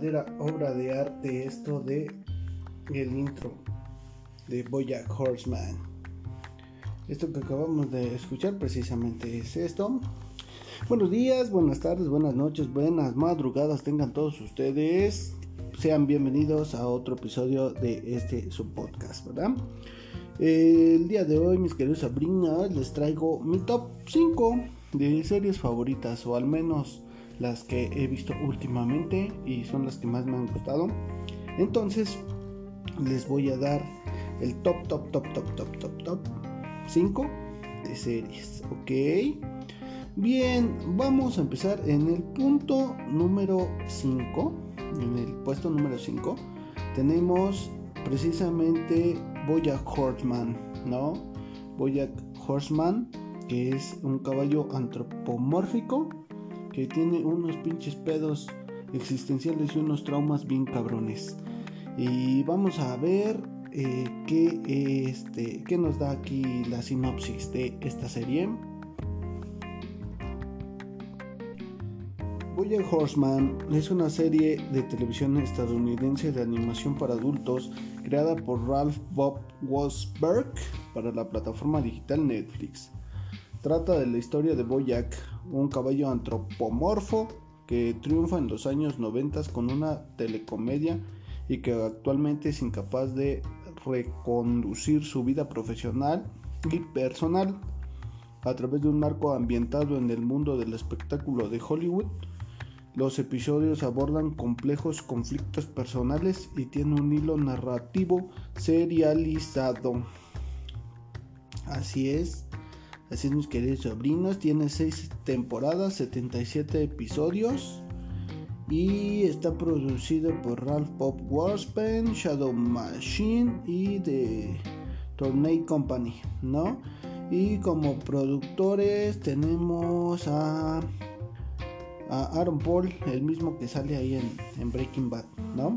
Obra de arte esto de el intro de Bojack Horseman. Esto que acabamos de escuchar precisamente es esto. Buenos días, buenas tardes, buenas noches, buenas madrugadas tengan todos ustedes. Sean bienvenidos a otro episodio de este subpodcast, ¿verdad? El día de hoy, mis queridos sabrinas, les traigo mi top 5 de series favoritas, o al menos las que he visto últimamente y son las que más me han gustado. Entonces les voy a dar el top, top, top, top, top, top, top 5 de series. Ok. Bien, vamos a empezar en el punto número 5. En el puesto número 5 tenemos precisamente Boyack Horseman, ¿no? Boyack Horseman, que es un caballo antropomórfico que tiene unos pinches pedos existenciales y unos traumas bien cabrones. Y vamos a ver eh, qué, este, qué nos da aquí la sinopsis de esta serie. Bojack Horseman es una serie de televisión estadounidense de animación para adultos creada por Ralph Bob Wasberg para la plataforma digital Netflix. Trata de la historia de Boyack, un caballo antropomorfo que triunfa en los años 90 con una telecomedia y que actualmente es incapaz de reconducir su vida profesional y personal a través de un marco ambientado en el mundo del espectáculo de Hollywood. Los episodios abordan complejos conflictos personales y tiene un hilo narrativo serializado. Así es, Así es, mis queridos sobrinos. Tiene 6 temporadas, 77 episodios. Y está producido por Ralph Pop Warspen, Shadow Machine y The Tornado Company, ¿no? Y como productores tenemos a, a Aaron Paul, el mismo que sale ahí en, en Breaking Bad, ¿no?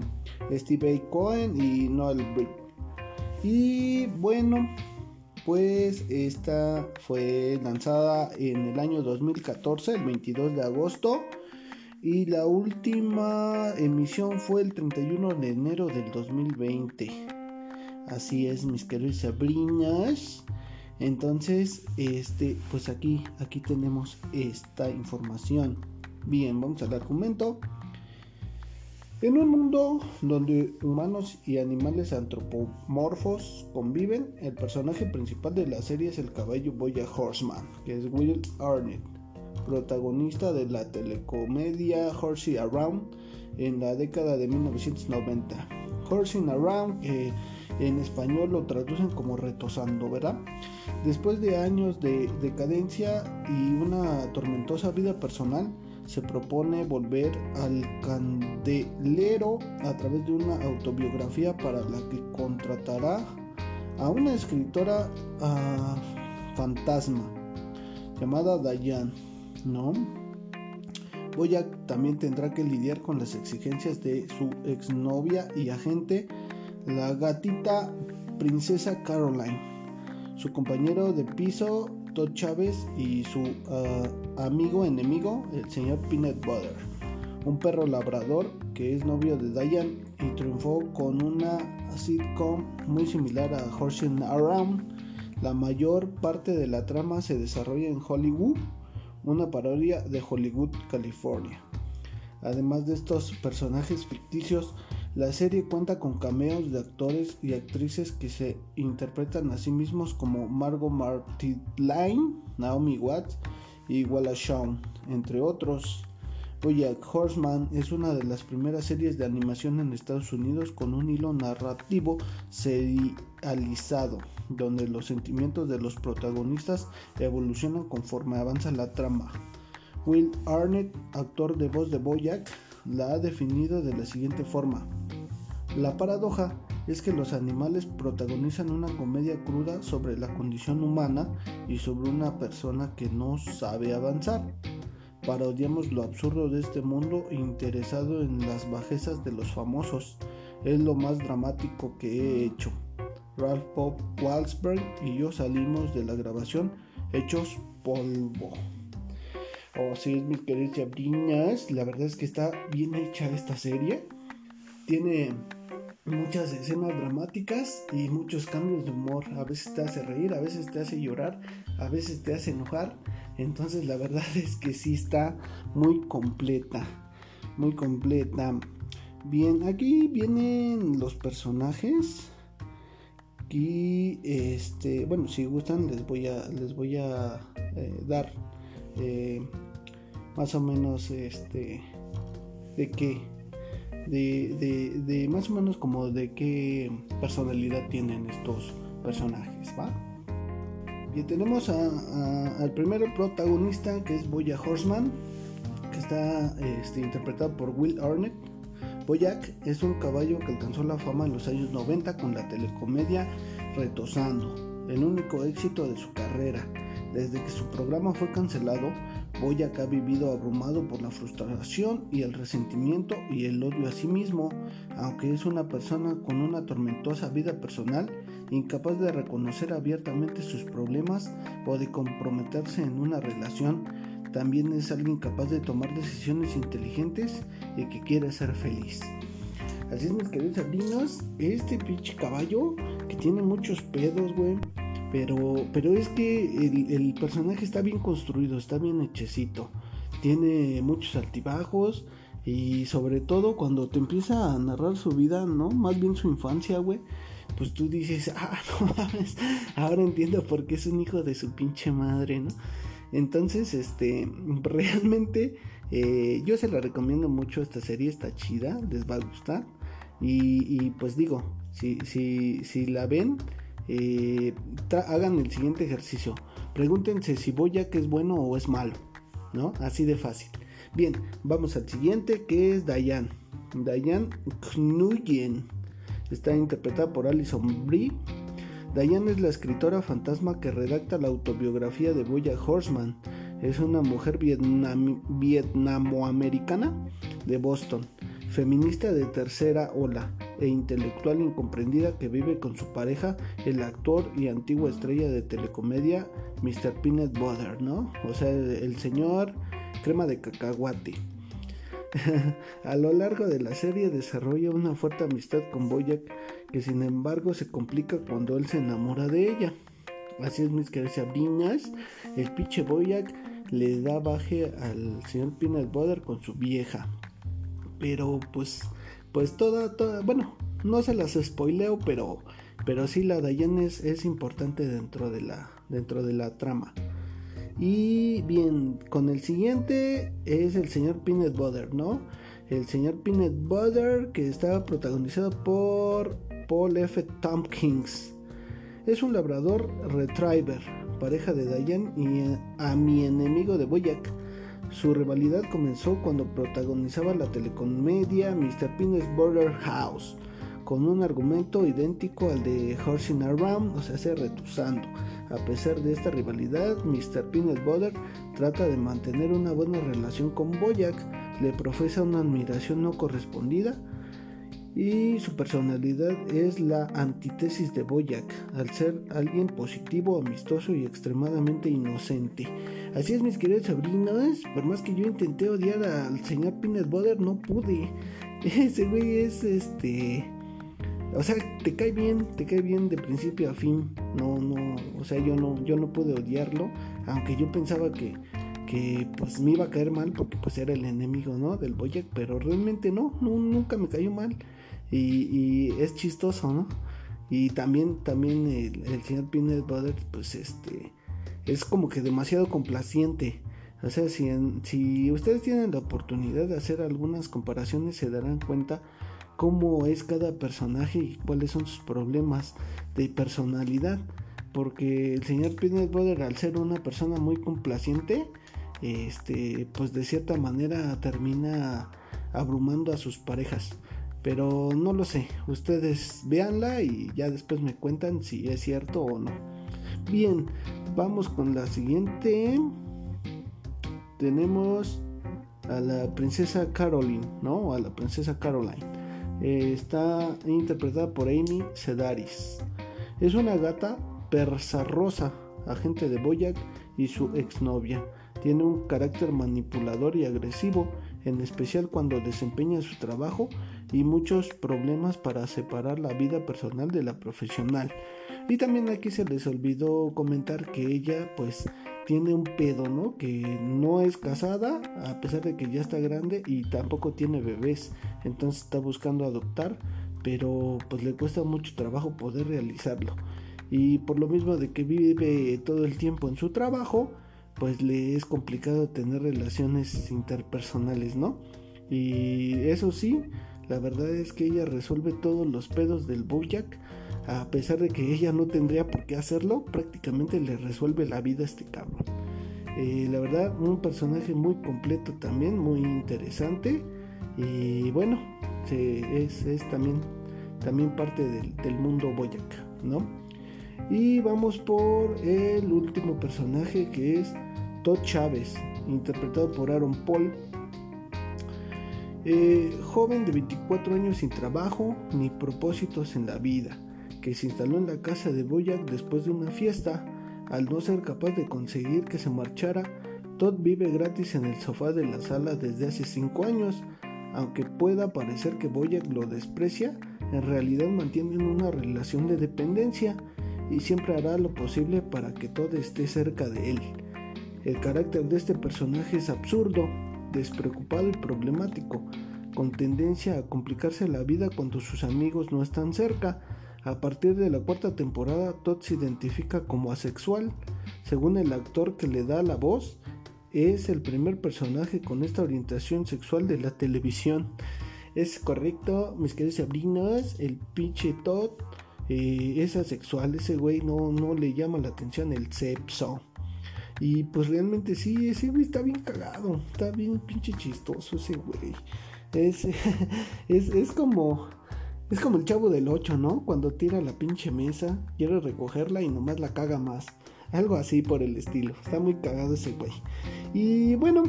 Steve A. Cohen y Noel Brick. Y bueno, pues esta fue lanzada en el año 2014, el 22 de agosto. Y la última emisión fue el 31 de enero del 2020. Así es, mis queridos sabrinas. Entonces, este, pues aquí, aquí tenemos esta información. Bien, vamos al argumento. En un mundo donde humanos y animales antropomorfos conviven, el personaje principal de la serie es el caballo Boya Horseman, que es Will Arnett, protagonista de la telecomedia Horsey Around en la década de 1990. Horsing Around, en español lo traducen como retosando, ¿verdad? Después de años de decadencia y una tormentosa vida personal, se propone volver al candelero a través de una autobiografía para la que contratará a una escritora fantasma llamada Diane, ¿no? Boyack también tendrá que lidiar con las exigencias de su exnovia y agente, la gatita princesa Caroline. Su compañero de piso Todd Chávez y su ah, amigo enemigo, el señor Peanut Butter, un perro labrador que es novio de Diane y triunfó con una sitcom muy similar a Horsing Around. La mayor parte de la trama se desarrolla en Hollywood, una parodia de Hollywood, California. Además de estos personajes ficticios, la serie cuenta con cameos de actores y actrices que se interpretan a sí mismos como Margot Martindale, Naomi Watts y Wallace entre otros. Bojack Horseman es una de las primeras series de animación en Estados Unidos con un hilo narrativo serializado, donde los sentimientos de los protagonistas evolucionan conforme avanza la trama. Will Arnett, actor de voz de Bojack, la ha definido de la siguiente forma. La paradoja es que los animales protagonizan una comedia cruda sobre la condición humana y sobre una persona que no sabe avanzar. Parodiamos lo absurdo de este mundo interesado en las bajezas de los famosos. Es lo más dramático que he hecho. Ralph Pop Walsberg y yo salimos de la grabación hechos polvo. Oh, sí, mis queridas chabrinas. La verdad es que está bien hecha esta serie. Tiene muchas escenas dramáticas y muchos cambios de humor. A veces te hace reír, a veces te hace llorar, a veces te hace enojar. Entonces la verdad es que sí está muy completa. Muy completa. Bien, aquí vienen los personajes. Y este, bueno, si gustan les voy a les voy a eh, dar eh, más o menos este de qué de, de, más o menos como de qué personalidad tienen estos personajes, ¿va? Y tenemos al primer protagonista que es Boya Horseman, que está este, interpretado por Will Arnett. Boyack es un caballo que alcanzó la fama en los años 90 con la telecomedia Retosando, el único éxito de su carrera. Desde que su programa fue cancelado, Boyack ha vivido abrumado por la frustración y el resentimiento y el odio a sí mismo, aunque es una persona con una tormentosa vida personal, incapaz de reconocer abiertamente sus problemas o de comprometerse en una relación, también es alguien capaz de tomar decisiones inteligentes y que quiere ser feliz. Así es, mis queridos sobrinos, este pinche caballo que tiene muchos pedos, güey pero, pero es que el, personaje está bien construido, está bien hechecito. Tiene muchos altibajos. Y sobre todo cuando te empieza a narrar su vida, ¿no? Más bien su infancia, güey. Pues tú dices, ah, no mames, ahora entiendo por qué es un hijo de su pinche madre, ¿no? Entonces, este, realmente eh, yo se la recomiendo mucho, esta serie está chida, les va a gustar. Y, y pues digo, si, si, si la ven, eh, hagan el siguiente ejercicio. Pregúntense si Boyack es bueno o es malo, ¿no? Así de fácil. Bien, vamos al siguiente que es Diane. Diane Knuyen. Está interpretada por Alison Brie. Diane es la escritora fantasma que redacta la autobiografía de Boyack Horseman. Es una mujer vietnamoamericana de Boston, feminista de tercera ola e intelectual incomprendida que vive con su pareja, el actor y antigua estrella de telecomedia, Mr. Peanut Butter, ¿no? O sea, el, señor crema de cacahuate. a lo largo de la serie desarrolla una fuerte amistad con Boyack que sin embargo se complica cuando él se enamora de ella. Así es, mis queridas sabrinas, el pinche Boyack le da baje al señor Peanut Butter con su vieja. Pero pues pues toda, toda, bueno, no se las spoileo, pero, pero sí la Diane es, es importante dentro de, la, dentro de la trama. Y bien, con el siguiente es el señor Peanut Butter, ¿no? El señor Peanut Butter que está protagonizado por Paul F. Tompkins. Es un labrador retriever, pareja de Diane y a mi enemigo de Boyack su rivalidad comenzó cuando protagonizaba la telecomedia Mr. Peanut's Border House, con un argumento idéntico al de Horsing Around, o sea, se retusando. A pesar de esta rivalidad, Mr. Peanut Butter trata de mantener una buena relación con Boyack, le profesa una admiración no correspondida y su personalidad es la antítesis de Boyack, al ser alguien positivo, amistoso y extremadamente inocente. Así es, mis queridos sobrinos, por más que yo intenté odiar al señor Peanut Butter, no pude. Ese güey es este. O sea, te cae bien, te cae bien de principio a fin. No, no, o sea, yo no, yo no pude odiarlo, aunque yo pensaba que, que pues me iba a caer mal porque pues era el enemigo, ¿no? Del Boyack, pero realmente no, no nunca me cayó mal. Y, es chistoso, ¿no? Y también, también el, señor Peanut Butter, pues este, es como que demasiado complaciente. O sea, si, si ustedes tienen la oportunidad de hacer algunas comparaciones, se darán cuenta cómo es cada personaje y cuáles son sus problemas de personalidad. Porque el señor Peanut Butter, al ser una persona muy complaciente, este, pues de cierta manera termina abrumando a sus parejas. Pero no lo sé, ustedes véanla y ya después me cuentan si es cierto o no. Bien, vamos con la siguiente. Tenemos a la princesa Caroline, ¿no? A la princesa Caroline. Eh, está interpretada por Amy Sedaris. Es una gata persa rosa, agente de Boyack y su exnovia. Tiene un carácter manipulador y agresivo, en especial cuando desempeña su trabajo y muchos problemas para separar la vida personal de la profesional. Y también aquí se les olvidó comentar que ella pues tiene un pedo, ¿no? Que no es casada a pesar de que ya está grande y tampoco tiene bebés, entonces está buscando adoptar, pero pues le cuesta mucho trabajo poder realizarlo. Y por lo mismo de que vive todo el tiempo en su trabajo, pues le es complicado tener relaciones interpersonales, ¿no? Y eso sí, la verdad es que ella resuelve todos los pedos del Bojack, a pesar de que ella no tendría por qué hacerlo, prácticamente le resuelve la vida a este cabrón. Eh, la verdad, un personaje muy completo también, muy interesante. Y bueno, es, también, parte del, del mundo Boyac, ¿no? Y vamos por el último personaje que es Todd Chávez, interpretado por Aaron Paul. Eh, joven de 24 años sin trabajo ni propósitos en la vida, que se instaló en la casa de Boyack después de una fiesta. Al no ser capaz de conseguir que se marchara, Todd vive gratis en el sofá de la sala desde hace 5 años. Aunque pueda parecer que Boyack lo desprecia, en realidad mantienen una relación de dependencia y siempre hará lo posible para que Todd esté cerca de él. El carácter de este personaje es absurdo, despreocupado y problemático, con tendencia a complicarse la vida cuando sus amigos no están cerca. A partir de la cuarta temporada, Todd se identifica como asexual. Según el actor que le da la voz, es el primer personaje con esta orientación sexual de la televisión. Es correcto, mis queridos sobrinos, el pinche Todd eh, es asexual, ese güey no, no le llama la atención el sexo. Y pues realmente sí, ese güey está bien cagado. Está bien pinche chistoso ese güey. Es, es, como. Es como el chavo del 8, ¿no? Cuando tira la pinche mesa, quiere recogerla y nomás la caga más. Algo así por el estilo. Está muy cagado ese güey. Y bueno,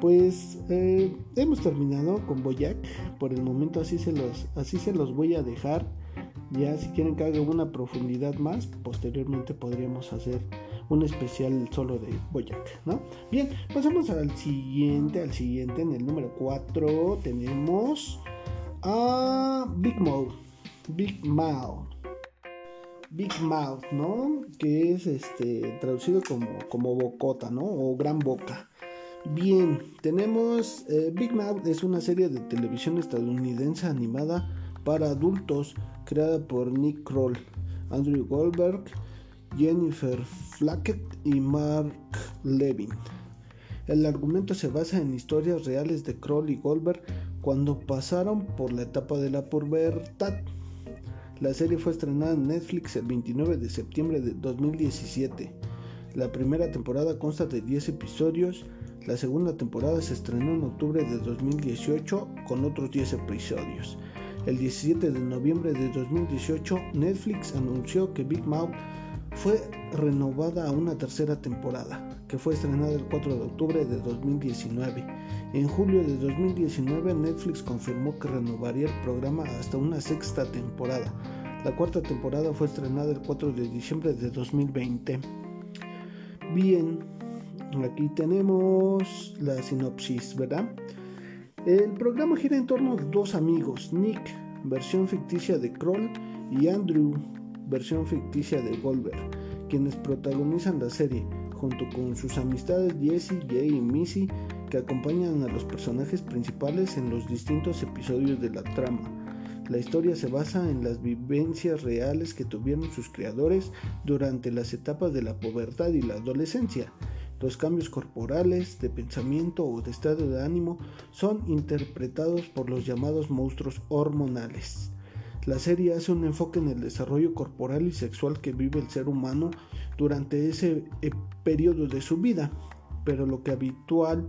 pues eh, hemos terminado con Boyac. Por el momento así se los, así se los voy a dejar. Ya si quieren que haga una profundidad más, posteriormente podríamos hacer un especial solo de Boyac, ¿no? Bien, pasamos al siguiente, al siguiente, en el número 4 tenemos a Big Mouth, Big Mouth. Big Mouth, ¿no? Que es este traducido como, como bocota, ¿no? O gran boca. Bien, tenemos eh, Big Mouth es una serie de televisión estadounidense animada para adultos creada por Nick Kroll, Andrew Goldberg Jennifer Flackett y Mark Levin. El argumento se basa en historias reales de Kroll y Goldberg cuando pasaron por la etapa de la pubertad. La serie fue estrenada en Netflix el 29 de septiembre de 2017. La primera temporada consta de 10 episodios, la segunda temporada se estrenó en octubre de 2018 con otros 10 episodios. El 17 de noviembre de 2018, Netflix anunció que Big Mouth fue renovada a una tercera temporada, que fue estrenada el 4 de octubre de 2019. En julio de 2019 Netflix confirmó que renovaría el programa hasta una sexta temporada. La cuarta temporada fue estrenada el 4 de diciembre de 2020. Bien, aquí tenemos la sinopsis, ¿verdad? El programa gira en torno a dos amigos, Nick, versión ficticia de Kroll, y Andrew, versión ficticia de Goldberg, quienes protagonizan la serie, junto con sus amistades Jesse, Jay y Missy, que acompañan a los personajes principales en los distintos episodios de la trama. La historia se basa en las vivencias reales que tuvieron sus creadores durante las etapas de la pubertad y la adolescencia. Los cambios corporales, de pensamiento o de estado de ánimo son interpretados por los llamados monstruos hormonales. La serie hace un enfoque en el desarrollo corporal y sexual que vive el ser humano durante ese eh, periodo de su vida, pero lo que habitual,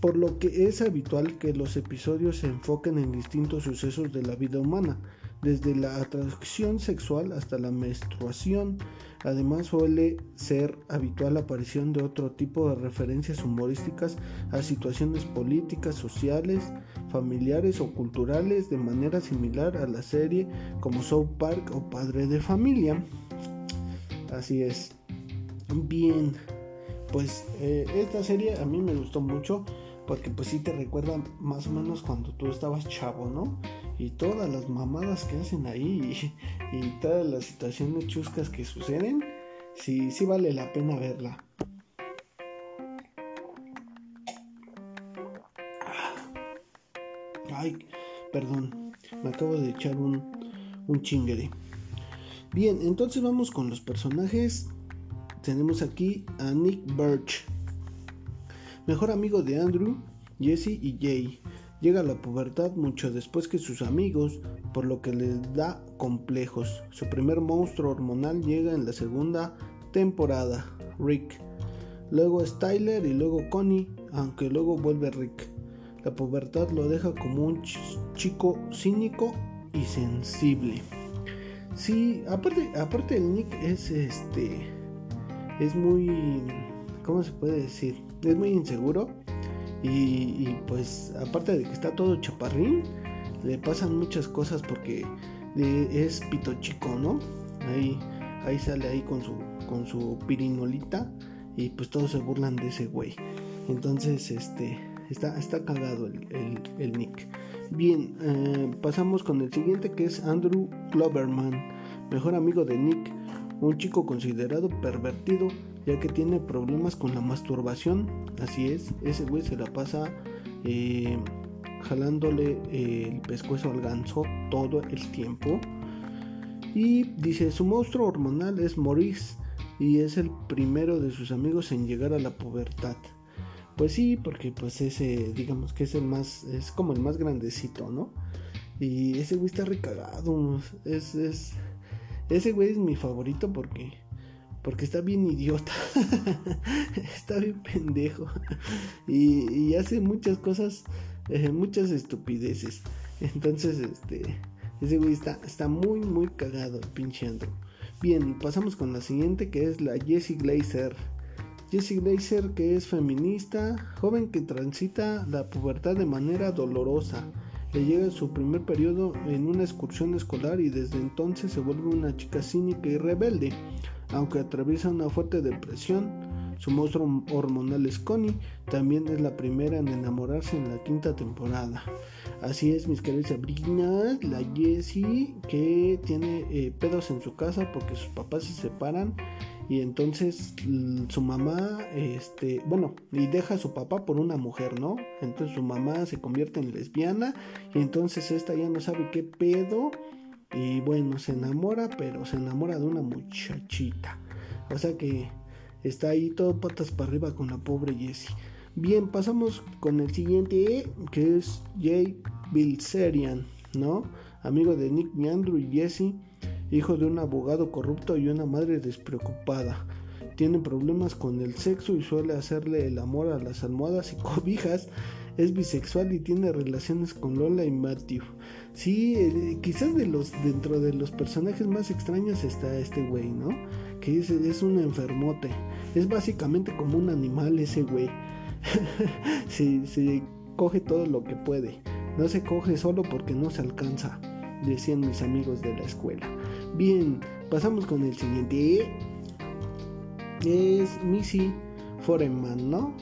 por lo que es habitual que los episodios se enfoquen en distintos sucesos de la vida humana, desde la atracción sexual hasta la menstruación. Además suele ser habitual la aparición de otro tipo de referencias humorísticas a situaciones políticas, sociales, familiares o culturales de manera similar a la serie como South Park o Padre de Familia. Así es. Bien. pues eh, esta serie a mí me gustó mucho porque pues sí te recuerda más o menos cuando tú estabas chavo, ¿no? Y todas las mamadas que hacen ahí y, todas las situaciones chuscas que suceden, sí, sí vale la pena verla. Ay, perdón, me acabo de echar un, un chinguere. Bien, entonces vamos con los personajes. Tenemos aquí a Nick Birch, mejor amigo de Andrew, Jesse y Jay. Llega a la pubertad mucho después que sus amigos, por lo que les da complejos. Su primer monstruo hormonal llega en la segunda temporada, Rick. Luego es Tyler y luego Connie, aunque luego vuelve Rick. La pubertad lo deja como un chico cínico y sensible. Sí, aparte, aparte el Nick es este. Es muy. ¿Cómo se puede decir? Es muy inseguro. Y, pues, aparte de que está todo chaparrín, le pasan muchas cosas porque es pito chico, ¿no? Ahí, ahí sale ahí con su, con su pirinolita. Y pues todos se burlan de ese güey. Entonces, este. Está, está cagado el, el Nick. Bien, eh, pasamos con el siguiente que es Andrew Cloverman, mejor amigo de Nick, un chico considerado pervertido ya que tiene problemas con la masturbación. Así es, ese güey se la pasa eh, jalándole el pescuezo al ganso todo el tiempo. Y dice, su monstruo hormonal es Maurice y es el primero de sus amigos en llegar a la pubertad. Pues sí, porque pues ese, digamos que es el más, es como el más grandecito, ¿no? Y ese güey está recagado, es, es, ese güey es mi favorito porque, porque está bien idiota, está bien pendejo y, hace muchas cosas, eh, muchas estupideces. Entonces, este, ese güey está, está muy, muy cagado, pinche Bien, pasamos con la siguiente que es la Jessie Glazer. Jessie Glazer, que es feminista, joven que transita la pubertad de manera dolorosa. Le llega su primer periodo en una excursión escolar y desde entonces se vuelve una chica cínica y rebelde. Aunque atraviesa una fuerte depresión, su monstruo hormonal es Connie, también es la primera en enamorarse en la quinta temporada. Así es, mis queridas Sabrinas, la Jessie que tiene eh, pedos en su casa porque sus papás se separan y entonces su mamá, este, bueno, y deja a su papá por una mujer, ¿no? Entonces su mamá se convierte en lesbiana y entonces esta ya no sabe qué pedo y bueno, se enamora, pero se enamora de una muchachita. O sea que está ahí todo patas para arriba con la pobre Jessie. Bien, pasamos con el siguiente que es Jay Bilzerian, ¿no? Amigo de Nick Meandro y Jessie hijo de un abogado corrupto y una madre despreocupada. Tiene problemas con el sexo y suele hacerle el amor a las almohadas y cobijas. Es bisexual y tiene relaciones con Lola y Matthew. Sí, eh, quizás de los dentro de los personajes más extraños está este güey, ¿no? Que es, es un enfermote. Es básicamente como un animal ese güey. se, se coge todo lo que puede. No se coge solo porque no se alcanza, decían mis amigos de la escuela. Bien, pasamos con el siguiente. Es Missy Foreman, ¿no?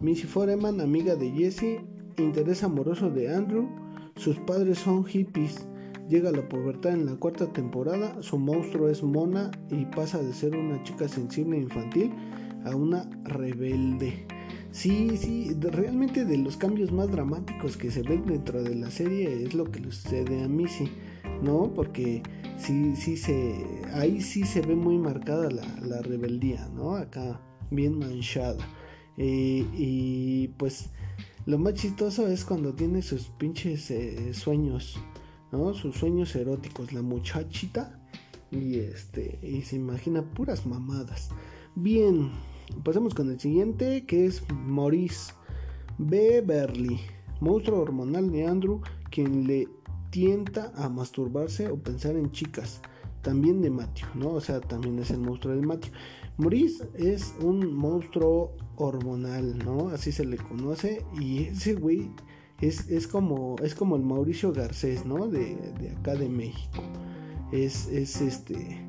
Missy Foreman, amiga de Jesse, interés amoroso de Andrew. Sus padres son hippies. Llega a la pubertad en la cuarta temporada. Su monstruo es Mona y pasa de ser una chica sensible e infantil a una rebelde. Sí, sí, realmente de los cambios más dramáticos que se ven dentro de la serie es lo que le sucede a Missy, ¿no? Porque sí, sí se, ahí sí se ve muy marcada la, rebeldía, ¿no? Acá bien manchada. Eh, y pues lo más chistoso es cuando tiene sus pinches eh, sueños, ¿no? Sus sueños eróticos, la muchachita. Y este, y se imagina puras mamadas. Bien, pasemos con el siguiente que es Maurice Beverly, monstruo hormonal de Andrew, quien le tienta a masturbarse o pensar en chicas. También de Matthew, ¿no? O sea, también es el monstruo de Matthew. Maurice es un monstruo hormonal, ¿no? Así se le conoce. Y ese güey es, como, es como el Mauricio Garcés, ¿no? De, acá de México. Es, es este.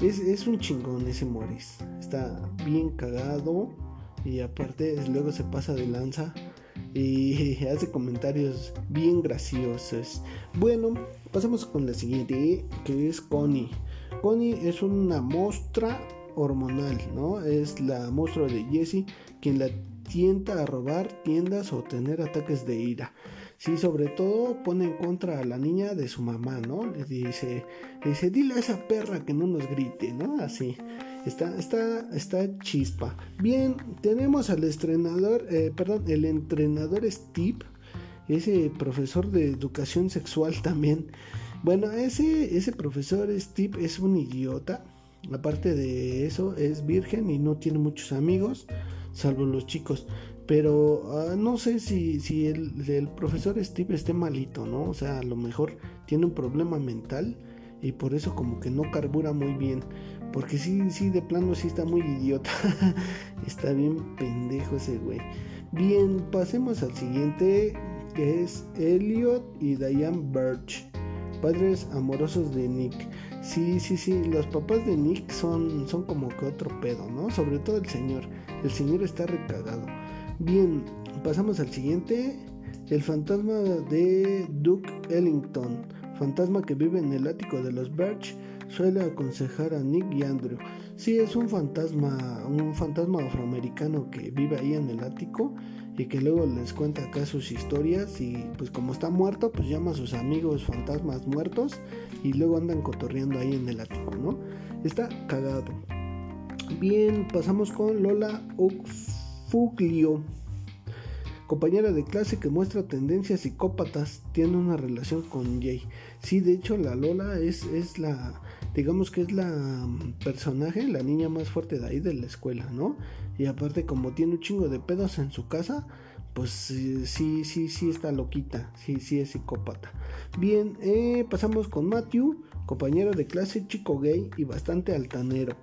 Es, un chingón ese Morris. Está bien cagado. Y aparte luego se pasa de lanza. Y hace comentarios bien graciosos. Bueno, pasamos con la siguiente. Que es Connie. Connie es una mostra hormonal, ¿no? Es la monstruo de Jessie quien la tienta a robar tiendas o tener ataques de ira. Sí, sobre todo pone en contra a la niña de su mamá, ¿no? Le dice, dice, dile a esa perra que no nos grite, ¿no? Así. Está, está, está chispa. Bien, tenemos al entrenador, eh, perdón, el entrenador Steve, ese profesor de educación sexual también. Bueno, ese, ese profesor Steve es un idiota. Aparte de eso, es virgen y no tiene muchos amigos, salvo los chicos. Pero ah, no sé si, si el, profesor Steve esté malito, ¿no? O sea, a lo mejor tiene un problema mental y por eso como que no carbura muy bien. Porque sí, sí, de plano sí está muy idiota. está bien pendejo ese güey. Bien, pasemos al siguiente, que es Elliot y Diane Birch, padres amorosos de Nick. Sí, sí, sí, los papás de Nick son, son como que otro pedo, ¿no? Sobre todo el señor. El señor está recagado. Bien, pasamos al siguiente. El fantasma de Duke Ellington. Fantasma que vive en el ático de los Birch. Suele aconsejar a Nick y Andrew. Sí, es un fantasma, un fantasma afroamericano que vive ahí en el ático y que luego les cuenta acá sus historias y pues como está muerto, pues llama a sus amigos fantasmas muertos y luego andan cotorreando ahí en el ático, ¿no? Está cagado. Bien, pasamos con Lola Ux Fuglio, compañera de clase que muestra tendencias psicópatas, tiene una relación con Jay. Sí, de hecho la Lola es, es la, digamos que es la mm, personaje, la niña más fuerte de ahí de la escuela, ¿no? Y aparte como tiene un chingo de pedos en su casa, pues sí, sí, sí está loquita, sí, sí es psicópata. Bien, eh, pasamos con Matthew, compañero de clase, chico gay y bastante altanero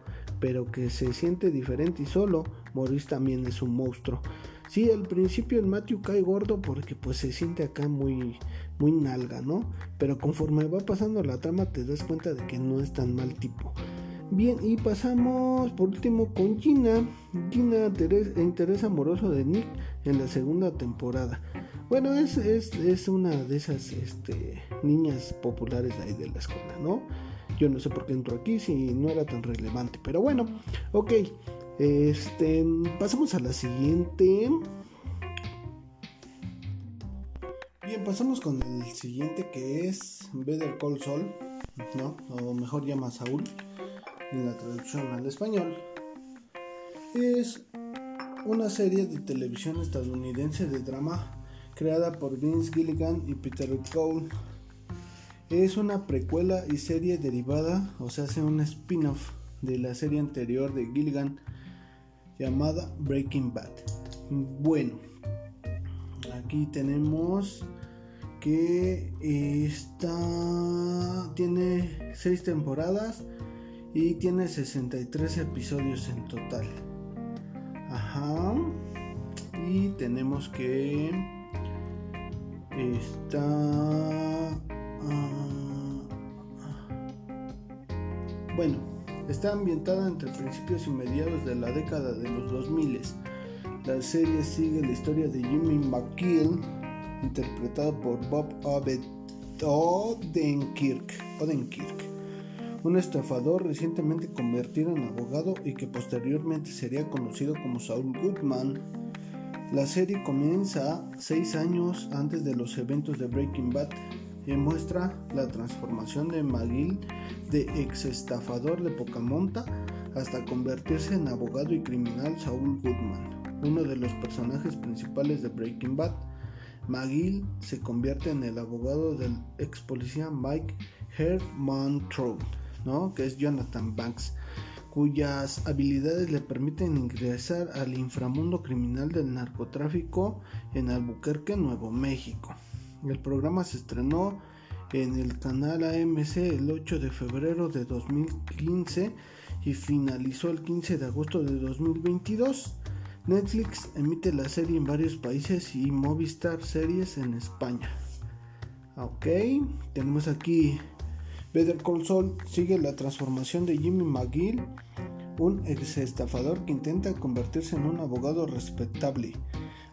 pero que se siente diferente y solo, Maurice también es un monstruo. Sí, al principio el Matthew cae gordo porque pues se siente acá muy, muy nalga, ¿no? Pero conforme va pasando la trama te das cuenta de que no es tan mal tipo. Bien, y pasamos por último con Gina. Gina, interés amoroso de Nick en la segunda temporada. Bueno, es, es, es una de esas este, niñas populares de ahí de la escuela, ¿no? Yo no sé por qué entró aquí si no era tan relevante. Pero bueno, ok. Este, pasamos a la siguiente. Pasamos con el siguiente que es Better Call Saul, ¿no? O mejor llama Saúl en la traducción al español. Es una serie de televisión estadounidense de drama creada por Vince Gilligan y Peter Cole es una precuela y serie derivada, o sea, hace un spin-off de la serie anterior de Gilligan llamada Breaking Bad. Bueno, aquí tenemos que esta tiene 6 temporadas y tiene 63 episodios en total. Ajá. Y tenemos que está Bueno, está ambientada entre principios y mediados de la década de los 2000. La serie sigue la historia de Jimmy McGill, interpretado por Bob Odenkirk, Odenkirk, un estafador recientemente convertido en abogado y que posteriormente sería conocido como Saul Goodman. La serie comienza seis años antes de los eventos de Breaking Bad y muestra la transformación de McGill de ex estafador de poca monta hasta convertirse en abogado y criminal Saul Goodman, uno de los personajes principales de Breaking Bad. McGill se convierte en el abogado del ex policía Mike Hermantrout, ¿no? que es Jonathan Banks, cuyas habilidades le permiten ingresar al inframundo criminal del narcotráfico en Albuquerque, Nuevo México. El programa se estrenó en el canal AMC el 8 de febrero de 2015 y finalizó el 15 de agosto de 2022. Netflix emite la serie en varios países y Movistar Series en España. Ok, tenemos aquí Better Call Saul sigue la transformación de Jimmy McGill, un ex estafador que intenta convertirse en un abogado respetable,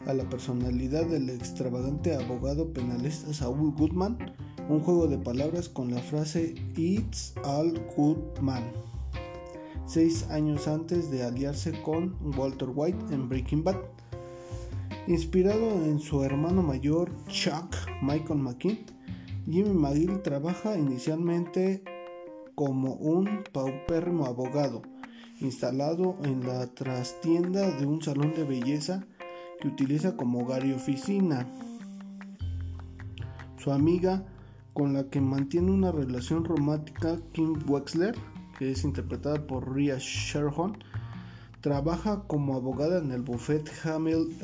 a la personalidad del extravagante abogado penalista Saul Goodman, un juego de palabras con la frase It's all good man. Seis años antes de aliarse con Walter White en Breaking Bad. Inspirado en su hermano mayor Chuck Michael McKean, Jimmy McGill trabaja inicialmente como un paupérrimo abogado instalado en la trastienda de un salón de belleza que utiliza como hogar y oficina. Su amiga con la que mantiene una relación romántica, Kim Wexler, que es interpretada por Rhea Sherhon, trabaja como abogada en el buffet Hamil,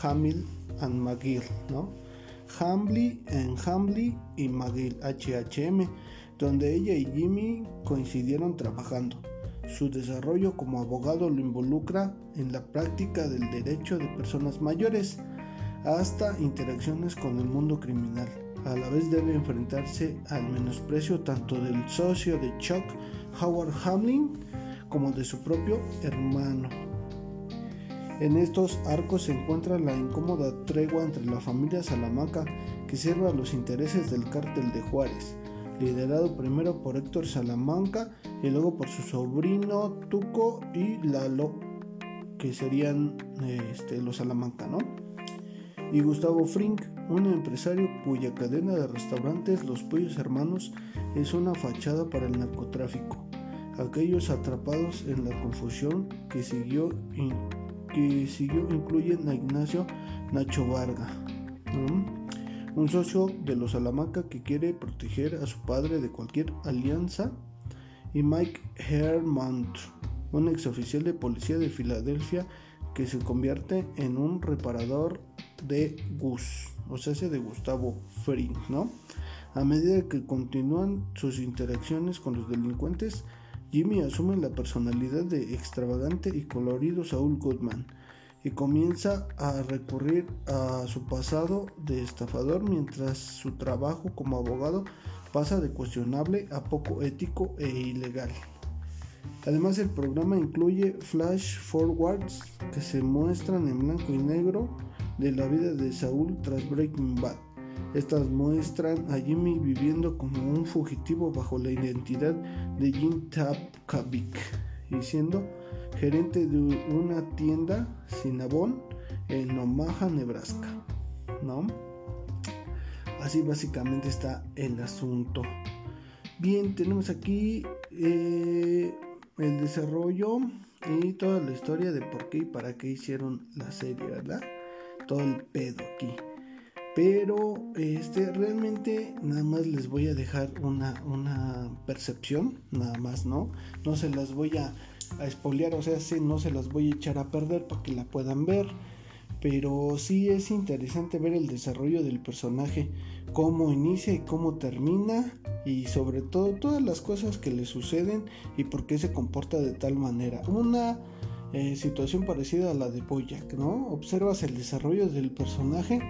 Hamil and McGill, ¿no? Hambley en Hambley y McGill, HHM, donde ella y Jimmy coincidieron trabajando. Su desarrollo como abogado lo involucra en la práctica del derecho de personas mayores hasta interacciones con el mundo criminal. A la vez debe enfrentarse al menosprecio tanto del socio de Chuck, Howard Hamlin, como de su propio hermano. En estos arcos se encuentra la incómoda tregua entre la familia Salamanca que sirve a los intereses del cártel de Juárez, liderado primero por Héctor Salamanca y luego por su sobrino Tuco y Lalo, que serían este, los Salamanca, ¿no? Y Gustavo Frink, un empresario cuya cadena de restaurantes Los Pollos Hermanos es una fachada para el narcotráfico. Aquellos atrapados en la confusión que siguió, que siguió incluyen a Ignacio Nacho Varga, un socio de los Salamanca que quiere proteger a su padre de cualquier alianza y Mike Hermont, un exoficial de policía de Filadelfia que se convierte en un reparador de Gus, o sea, ese de Gustavo Fring, ¿no? A medida que continúan sus interacciones con los delincuentes, Jimmy asume la personalidad de extravagante y colorido Saul Goodman y comienza a recurrir a su pasado de estafador mientras su trabajo como abogado pasa de cuestionable a poco ético e ilegal. Además el programa incluye flash forwards que se muestran en blanco y negro de la vida de Saúl tras Breaking Bad. Estas muestran a Jimmy viviendo como un fugitivo bajo la identidad de Jim Tapkavik y siendo gerente de una tienda Cinnabon en Omaha, Nebraska. ¿No? Así básicamente está el asunto. Bien, tenemos aquí eh, el desarrollo y toda la historia de por qué y para qué hicieron la serie, ¿verdad? Todo el pedo aquí. Pero este realmente nada más les voy a dejar una, una percepción, nada más, ¿no? No se las voy a, a espolear, o sea, sí, no se las voy a echar a perder para que la puedan ver pero sí es interesante ver el desarrollo del personaje, cómo inicia y cómo termina y sobre todo todas las cosas que le suceden y por qué se comporta de tal manera. Una eh, situación parecida a la de Boyack, ¿no? Observas el desarrollo del personaje,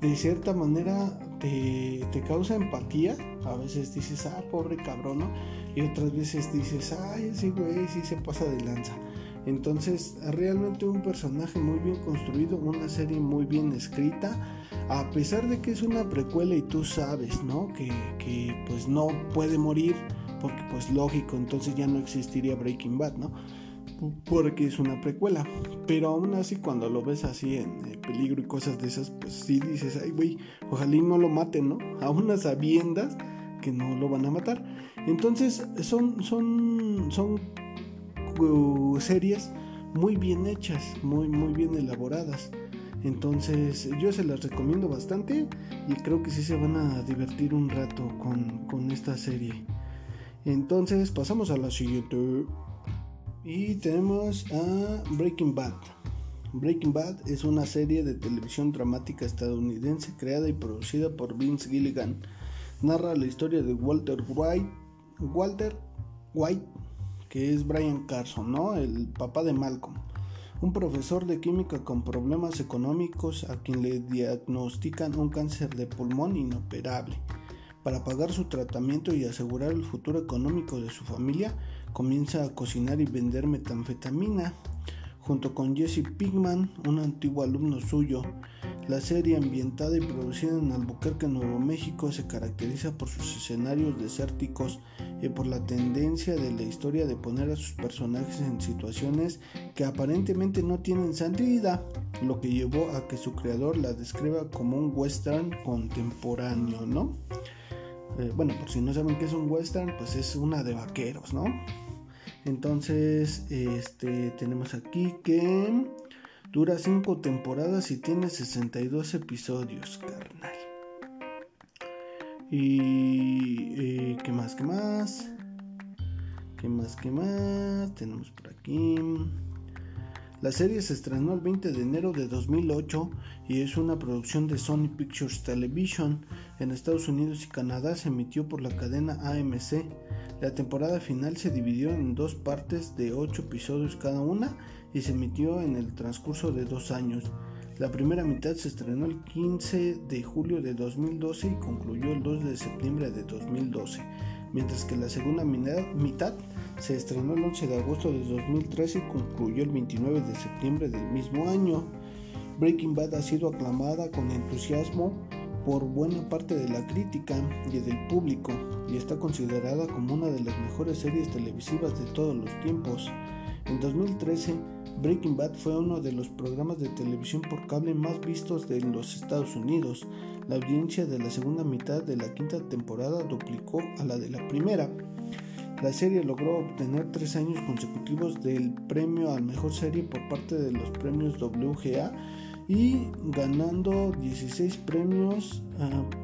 de cierta manera te, te causa empatía, a veces dices, ah, pobre cabrón, ¿no? Y otras veces dices, ay, ese güey sí se pasa de lanza. Entonces, realmente un personaje muy bien construido, una serie muy bien escrita, a pesar de que es una precuela y tú sabes, ¿no? Que, que pues no puede morir, porque pues lógico, entonces ya no existiría Breaking Bad, ¿no? Porque es una precuela. Pero aún así, cuando lo ves así en peligro y cosas de esas, pues sí dices, ay, güey, ojalá no lo maten, ¿no? A unas sabiendas que no lo van a matar. Entonces, son, son, son series muy bien hechas, muy, muy bien elaboradas. Entonces yo se las recomiendo bastante y creo que sí se van a divertir un rato con, con esta serie. Entonces pasamos a la siguiente. Y tenemos a Breaking Bad. Breaking Bad es una serie de televisión dramática estadounidense creada y producida por Vince Gilligan. Narra la historia de Walter White, Walter White que es Brian Carson, ¿no? El papá de Malcolm. Un profesor de química con problemas económicos a quien le diagnostican un cáncer de pulmón inoperable. para pagar su tratamiento y asegurar el futuro económico de su familia, comienza a cocinar y vender metanfetamina junto con Jesse Pigman, un antiguo alumno suyo. La serie ambientada y producida en Albuquerque, Nuevo México, se caracteriza por sus escenarios desérticos y por la tendencia de la historia de poner a sus personajes en situaciones que aparentemente no tienen salida, lo que llevó a que su creador la describa como un western contemporáneo, ¿no? Eh, bueno, por si no saben qué es un western, pues es una de vaqueros, ¿no? Entonces, este, tenemos aquí que dura 5 temporadas y tiene 62 episodios, carnal. Y eh, qué más, qué más. ¿Qué más, qué más? Tenemos por aquí. La serie se estrenó el 20 de enero de 2008 y es una producción de Sony Pictures Television. En Estados Unidos y Canadá se emitió por la cadena AMC. La temporada final se dividió en dos partes de 8 episodios cada una y se emitió en el transcurso de dos años. La primera mitad se estrenó el 15 de julio de 2012 y concluyó el 2 de septiembre de 2012, mientras que la segunda mitad se estrenó el 11 de agosto de 2013 y concluyó el 29 de septiembre del mismo año. Breaking Bad ha sido aclamada con entusiasmo por buena parte de la crítica y del público y está considerada como una de las mejores series televisivas de todos los tiempos. En 2013, Breaking Bad fue uno de los programas de televisión por cable más vistos de los Estados Unidos. La audiencia de la segunda mitad de la quinta temporada duplicó a la de la primera. La serie logró obtener tres años consecutivos del premio al mejor serie por parte de los premios WGA y ganando 16 premios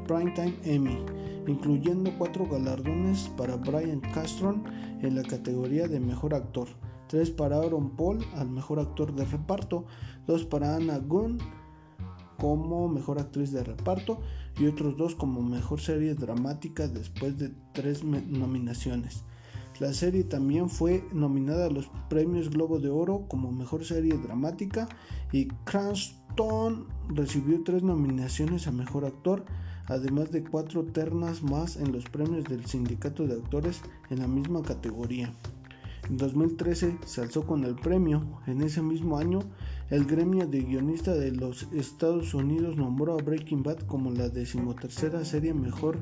Primetime Emmy, incluyendo cuatro galardones para Brian Castron en la categoría de mejor actor, tres para Aaron Paul al mejor actor de reparto, dos para Anna Gunn como mejor actriz de reparto y otros dos como mejor serie dramática después de tres nominaciones. La serie también fue nominada a los premios Globo de Oro como mejor serie dramática y Cranston recibió tres nominaciones a mejor actor, además de cuatro ternas más en los premios del Sindicato de Actores en la misma categoría. En 2013 se alzó con el premio. En ese mismo año, el gremio de guionistas de los Estados Unidos nombró a Breaking Bad como la decimotercera serie mejor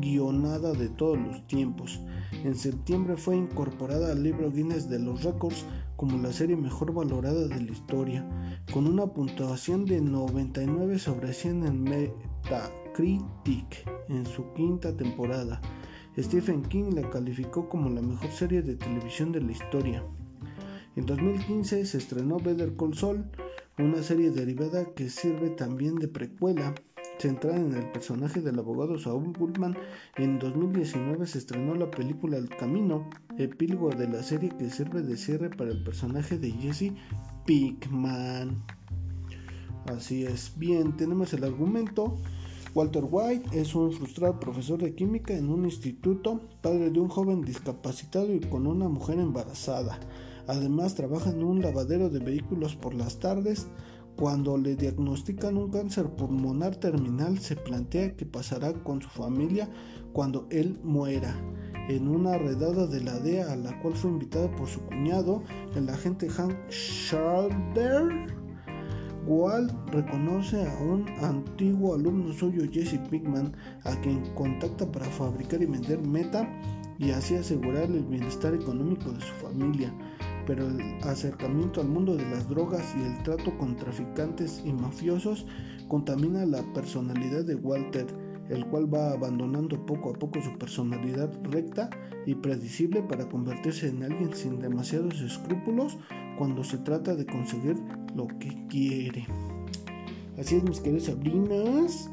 guionada de todos los tiempos. En septiembre fue incorporada al libro Guinness de los Records como la serie mejor valorada de la historia, con una puntuación de 99 sobre 100 en Metacritic en su quinta temporada. Stephen King la calificó como la mejor serie de televisión de la historia. En 2015 se estrenó Better Call Saul, una serie derivada que sirve también de precuela, centrada en el personaje del abogado Saul Goodman. En 2019 se estrenó la película El Camino, epílogo de la serie que sirve de cierre para el personaje de Jesse Pinkman. Así es. Bien, tenemos el argumento. Walter White es un frustrado profesor de química en un instituto, padre de un joven discapacitado y con una mujer embarazada. Además trabaja en un lavadero de vehículos por las tardes. Cuando le diagnostican un cáncer pulmonar terminal, se plantea qué pasará con su familia cuando él muera. En una redada de la DEA a la cual fue invitado por su cuñado, el agente Hank Schalder, Walt reconoce a un antiguo alumno suyo, Jesse Pickman, a quien contacta para fabricar y vender meta y así asegurar el bienestar económico de su familia. Pero el acercamiento al mundo de las drogas y el trato con traficantes y mafiosos contamina la personalidad de Walter, el cual va abandonando poco a poco su personalidad recta y predecible para convertirse en alguien sin demasiados escrúpulos cuando se trata de conseguir lo que quiere. Así es, mis queridos Sabrinas.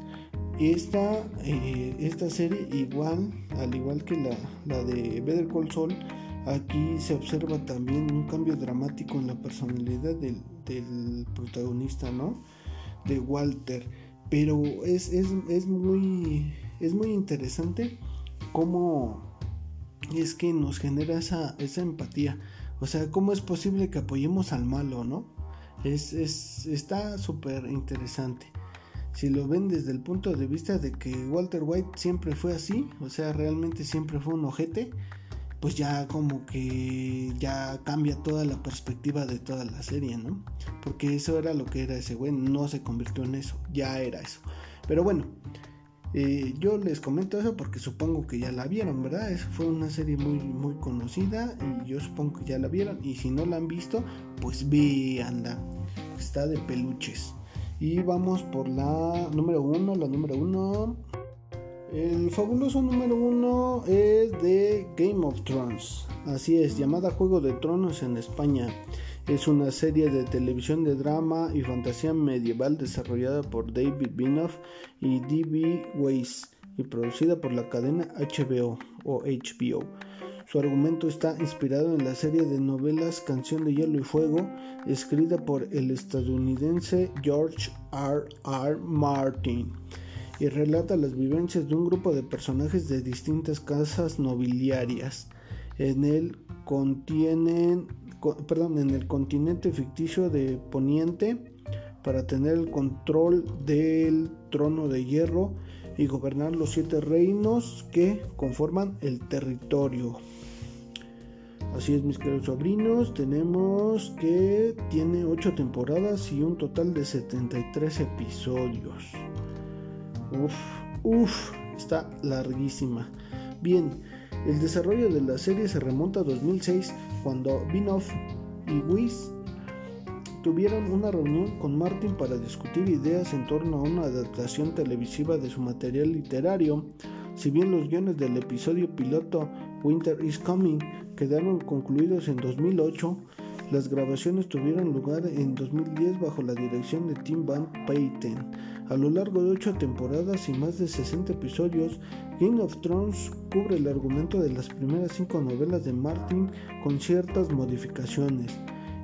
Esta, eh, esta serie, igual, al igual que la, la de Better Call Saul, aquí se observa también un cambio dramático en la personalidad del, protagonista, ¿no? De Walter. Pero es, es, es, muy, es muy interesante cómo es que nos genera esa, esa empatía. O sea, ¿cómo es posible que apoyemos al malo, no? Es, es está súper interesante. si lo ven desde el punto de vista de que Walter White siempre fue así, o sea, realmente siempre fue un ojete, pues ya como que ya cambia toda la perspectiva de toda la serie, ¿no? Porque eso era lo que era ese güey, no se convirtió en eso, ya era eso. Pero bueno, eh, yo les comento eso porque supongo que ya la vieron, ¿verdad? Eso fue una serie muy, muy conocida y yo supongo que ya la vieron. Y si no la han visto, pues anda Está de peluches. Y vamos por la número uno, la número uno. El fabuloso número uno es de Game of Thrones. Así es, llamada Juego de Tronos en España. Es una serie de televisión de drama y fantasía medieval desarrollada por David Binoff y D.B. Weiss y producida por la cadena HBO o HBO. Su argumento está inspirado en la serie de novelas Canción de Hielo y Fuego, escrita por el estadounidense George R. R. Martin y relata las vivencias de un grupo de personajes de distintas casas nobiliarias. En el, contienen, perdón, en el continente ficticio de Poniente para tener el control del trono de hierro y gobernar los siete reinos que conforman el territorio. Así es, mis queridos sobrinos, tenemos que tiene 8 temporadas y un total de 73 episodios. Uf, uf, está larguísima. Bien, el desarrollo de la serie se remonta a 2006 cuando Binoff y Weiss tuvieron una reunión con Martin para discutir ideas en torno a una adaptación televisiva de su material literario. Si bien los guiones del episodio piloto Winter is Coming quedaron concluidos en 2008, las grabaciones tuvieron lugar en 2010 bajo la dirección de Tim Van Payten. A lo largo de 8 temporadas y más de 60 episodios, Game of Thrones cubre el argumento de las primeras 5 novelas de Martin con ciertas modificaciones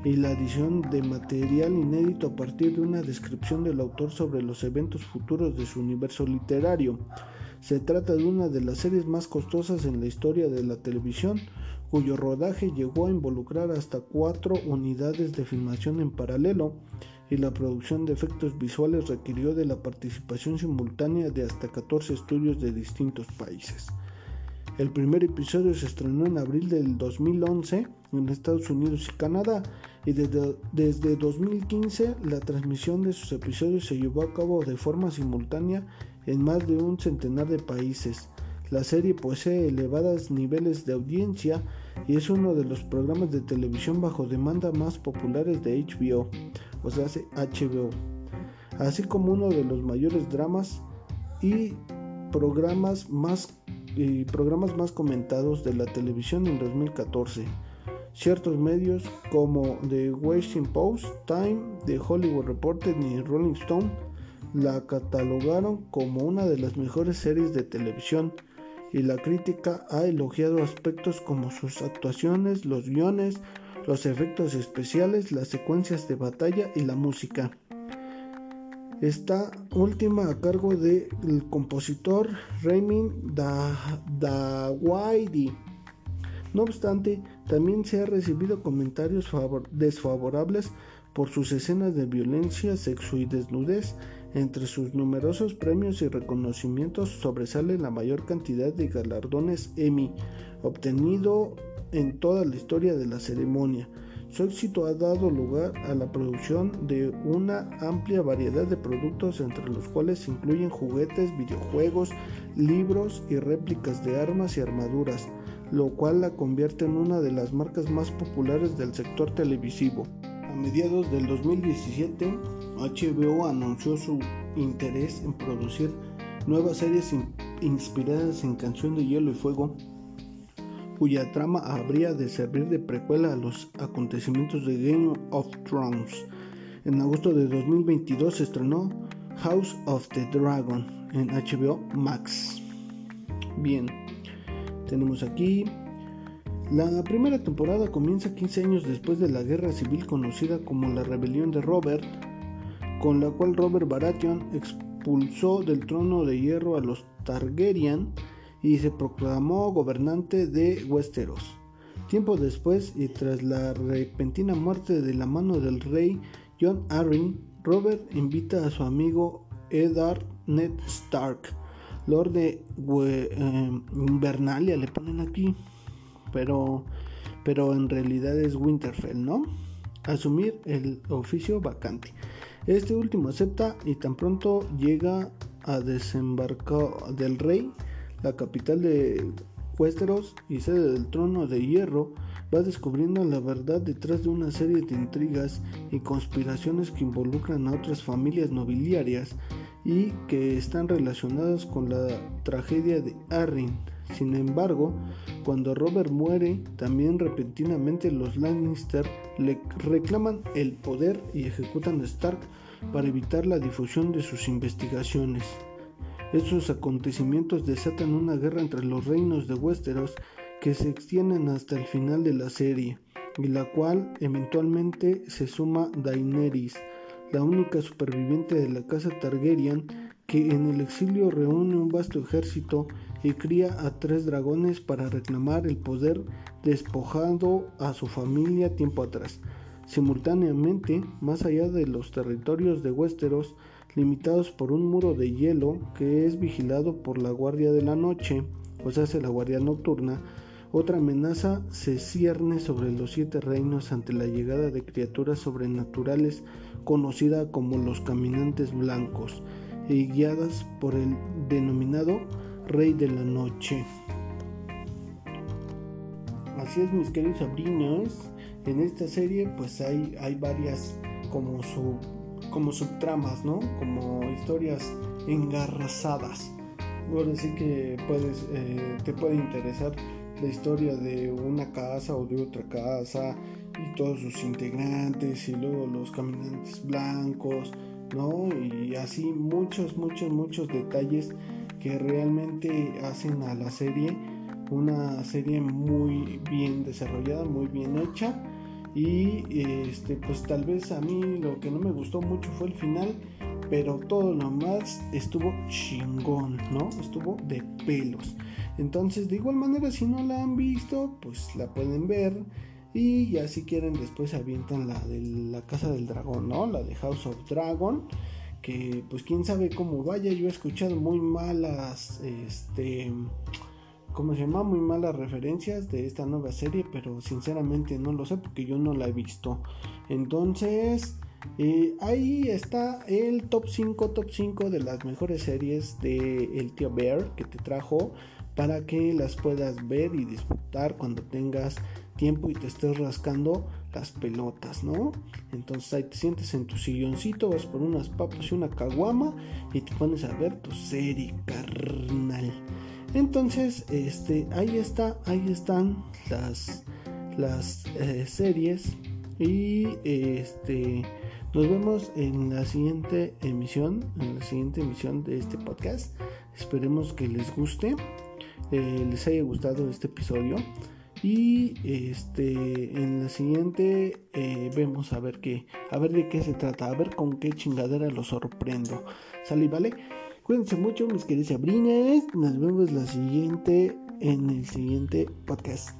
y la adición de material inédito a partir de una descripción del autor sobre los eventos futuros de su universo literario. Se trata de una de las series más costosas en la historia de la televisión, cuyo rodaje llegó a involucrar hasta cuatro unidades de filmación en paralelo y la producción de efectos visuales requirió de la participación simultánea de hasta 14 estudios de distintos países. El primer episodio se estrenó en abril del 2011 en Estados Unidos y Canadá y desde, desde 2015 la transmisión de sus episodios se llevó a cabo de forma simultánea en más de un centenar de países. La serie posee elevados niveles de audiencia y es uno de los programas de televisión bajo demanda más populares de HBO, o sea, HBO, así como uno de los mayores dramas y programas más, y programas más comentados de la televisión en 2014. Ciertos medios como The Washington Post, Time, The Hollywood Reporter y Rolling Stone la catalogaron como una de las mejores series de televisión y la crítica ha elogiado aspectos como sus actuaciones, los guiones, los efectos especiales, las secuencias de batalla y la música. Esta última a cargo del compositor Raymond Dawidi. No obstante, también se ha recibido comentarios desfavorables por sus escenas de violencia, sexo y desnudez entre sus numerosos premios y reconocimientos sobresale la mayor cantidad de galardones Emmy obtenido en toda la historia de la ceremonia. Su éxito ha dado lugar a la producción de una amplia variedad de productos entre los cuales se incluyen juguetes, videojuegos, libros y réplicas de armas y armaduras, lo cual la convierte en una de las marcas más populares del sector televisivo. A mediados del 2017, HBO anunció su interés en producir nuevas series inspiradas en Canción de Hielo y Fuego, cuya trama habría de servir de precuela a los acontecimientos de Game of Thrones. En agosto de 2022 se estrenó House of the Dragon en HBO Max. Bien, tenemos aquí la primera temporada comienza 15 años después de la guerra civil conocida como la Rebelión de Robert, con la cual Robert Baratheon expulsó del trono de hierro a los Targaryen y se proclamó gobernante de Westeros. Tiempo después y tras la repentina muerte de la mano del rey John Arryn, Robert invita a su amigo Eddard Ned Stark, Lord de eh, Invernalia, le ponen aquí, pero, pero en realidad es Winterfell, ¿no? Asumir el oficio vacante. Este último acepta y tan pronto llega a desembarcar del rey, la capital de Westeros y sede del trono de hierro, va descubriendo la verdad detrás de una serie de intrigas y conspiraciones que involucran a otras familias nobiliarias y que están relacionadas con la tragedia de Arryn. Sin embargo, cuando Robert muere, también repentinamente los Lannister le reclaman el poder y ejecutan a Stark para evitar la difusión de sus investigaciones. Estos acontecimientos desatan una guerra entre los reinos de Westeros que se extienden hasta el final de la serie, y la cual eventualmente se suma Daenerys, la única superviviente de la casa Targaryen que en el exilio reúne un vasto ejército y cría a tres dragones para reclamar el poder despojado a su familia tiempo atrás. Simultáneamente, más allá de los territorios de Westeros, limitados por un muro de hielo que es vigilado por la Guardia de la Noche, o sea, la Guardia Nocturna, otra amenaza se cierne sobre los siete reinos ante la llegada de criaturas sobrenaturales conocida como los caminantes blancos y guiadas por el denominado Rey de la Noche. Así es, mis queridos sobrinos, en esta serie pues hay, hay varias como, su, como subtramas, ¿no? Como historias engarrazadas. Ahora sí que puedes, eh, te puede interesar la historia de una casa o de otra casa y todos sus integrantes y luego los caminantes blancos, ¿no? Y así muchos, muchos, muchos detalles que realmente hacen a la serie una serie muy bien desarrollada, muy bien hecha y este pues tal vez a mí lo que no me gustó mucho fue el final pero todo lo más estuvo chingón, ¿no? Estuvo de pelos. Entonces, de igual manera, si no la han visto, pues la pueden ver. Y ya si quieren, después avientan la de la Casa del Dragón, ¿no? La de House of Dragon. Que pues quién sabe cómo vaya. Yo he escuchado muy malas, este... ¿Cómo se llama? Muy malas referencias de esta nueva serie. Pero sinceramente no lo sé porque yo no la he visto. Entonces... Eh, ahí está el top 5, top 5 de las mejores series de El Tío Bear que te trajo para que las puedas ver y disfrutar cuando tengas tiempo y te estés rascando las pelotas, ¿no? Entonces ahí te sientes en tu silloncito, vas por unas papas y una caguama y te pones a ver tu serie carnal. Entonces, este, ahí está, ahí están las, las eh, series y este nos vemos en la siguiente emisión, en la siguiente emisión de este podcast. Esperemos que les guste, eh, les haya gustado este episodio. Y este en la siguiente eh, vemos a ver qué, a ver de qué se trata, a ver con qué chingadera los sorprendo. ¿Sale vale? Cuídense mucho, mis queridos sabrines. Nos vemos la siguiente en el siguiente podcast.